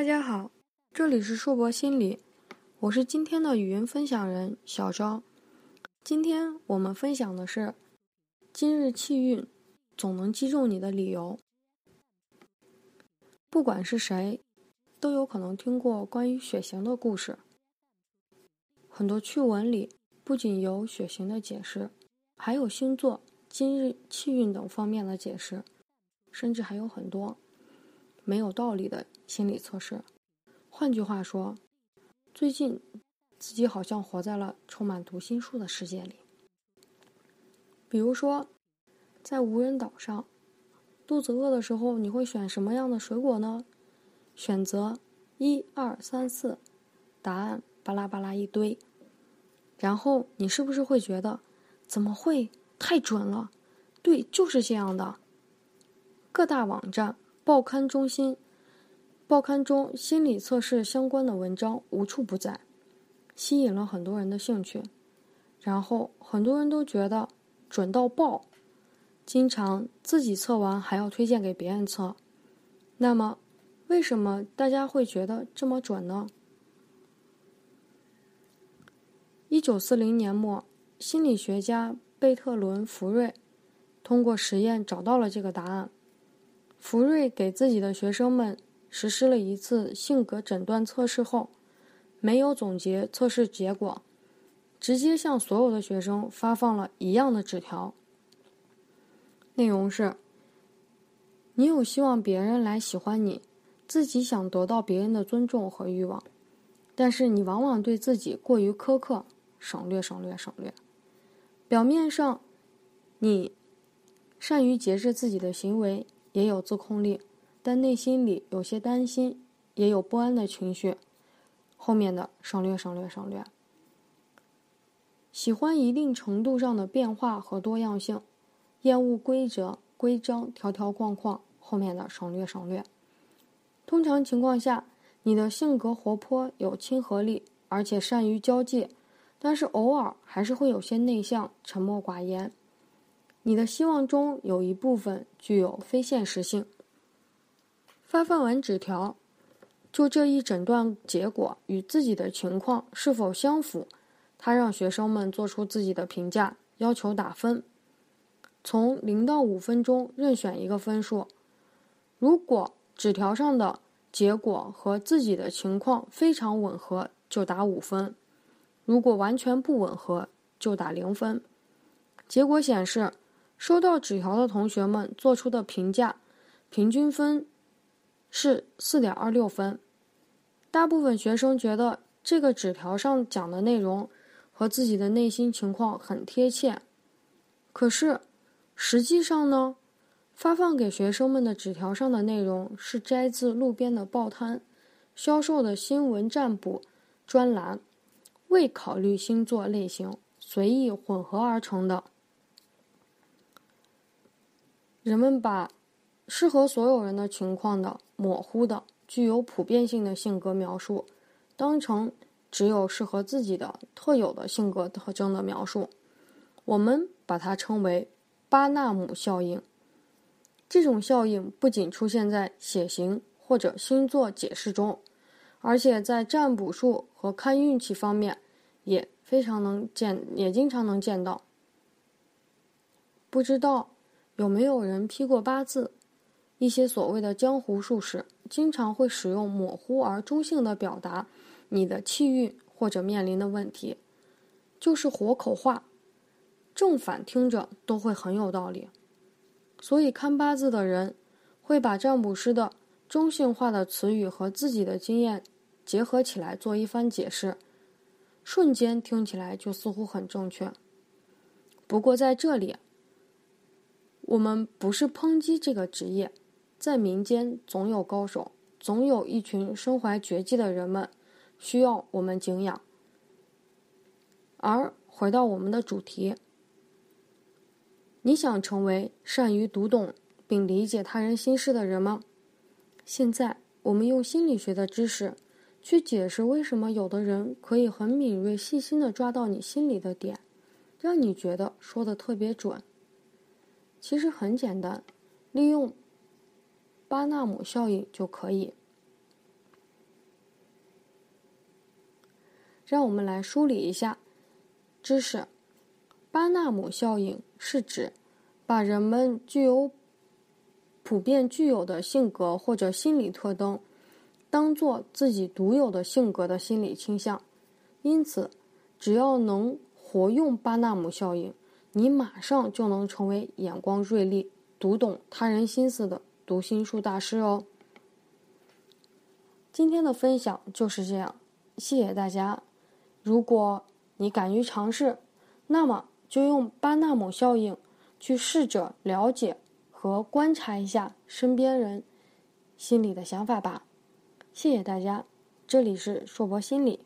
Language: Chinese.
大家好，这里是硕博心理，我是今天的语音分享人小昭。今天我们分享的是今日气运总能击中你的理由。不管是谁，都有可能听过关于血型的故事。很多趣闻里不仅有血型的解释，还有星座、今日气运等方面的解释，甚至还有很多。没有道理的心理测试。换句话说，最近自己好像活在了充满读心术的世界里。比如说，在无人岛上，肚子饿的时候，你会选什么样的水果呢？选择一二三四，答案巴拉巴拉一堆。然后你是不是会觉得，怎么会太准了？对，就是这样的。各大网站。报刊中心，报刊中心理测试相关的文章无处不在，吸引了很多人的兴趣。然后很多人都觉得准到爆，经常自己测完还要推荐给别人测。那么，为什么大家会觉得这么准呢？一九四零年末，心理学家贝特伦·福瑞通过实验找到了这个答案。福瑞给自己的学生们实施了一次性格诊断测试后，没有总结测试结果，直接向所有的学生发放了一样的纸条。内容是：你有希望别人来喜欢你，自己想得到别人的尊重和欲望，但是你往往对自己过于苛刻，省略省略省略。表面上，你善于节制自己的行为。也有自控力，但内心里有些担心，也有不安的情绪。后面的省略省略省略。喜欢一定程度上的变化和多样性，厌恶规则、规章、条条框框。后面的省略省略。通常情况下，你的性格活泼、有亲和力，而且善于交际，但是偶尔还是会有些内向、沉默寡言。你的希望中有一部分具有非现实性。发放完纸条，就这一诊断结果与自己的情况是否相符，他让学生们做出自己的评价，要求打分，从零到五分中任选一个分数。如果纸条上的结果和自己的情况非常吻合，就打五分；如果完全不吻合，就打零分。结果显示。收到纸条的同学们做出的评价，平均分是四点二六分。大部分学生觉得这个纸条上讲的内容和自己的内心情况很贴切。可是，实际上呢，发放给学生们的纸条上的内容是摘自路边的报摊销售的新闻占卜专栏，未考虑星座类型，随意混合而成的。人们把适合所有人的情况的模糊的、具有普遍性的性格描述，当成只有适合自己的特有的性格特征的描述。我们把它称为巴纳姆效应。这种效应不仅出现在血型或者星座解释中，而且在占卜术和看运气方面也非常能见，也经常能见到。不知道。有没有人批过八字？一些所谓的江湖术士经常会使用模糊而中性的表达你的气运或者面临的问题，就是活口话，正反听着都会很有道理。所以看八字的人会把占卜师的中性化的词语和自己的经验结合起来做一番解释，瞬间听起来就似乎很正确。不过在这里。我们不是抨击这个职业，在民间总有高手，总有一群身怀绝技的人们，需要我们敬仰。而回到我们的主题，你想成为善于读懂并理解他人心事的人吗？现在我们用心理学的知识去解释为什么有的人可以很敏锐、细心的抓到你心里的点，让你觉得说的特别准。其实很简单，利用巴纳姆效应就可以。让我们来梳理一下知识，巴纳姆效应是指把人们具有普遍具有的性格或者心理特征，当做自己独有的性格的心理倾向，因此只要能活用巴纳姆效应。你马上就能成为眼光锐利、读懂他人心思的读心术大师哦。今天的分享就是这样，谢谢大家。如果你敢于尝试，那么就用巴纳姆效应去试着了解和观察一下身边人心里的想法吧。谢谢大家，这里是硕博心理。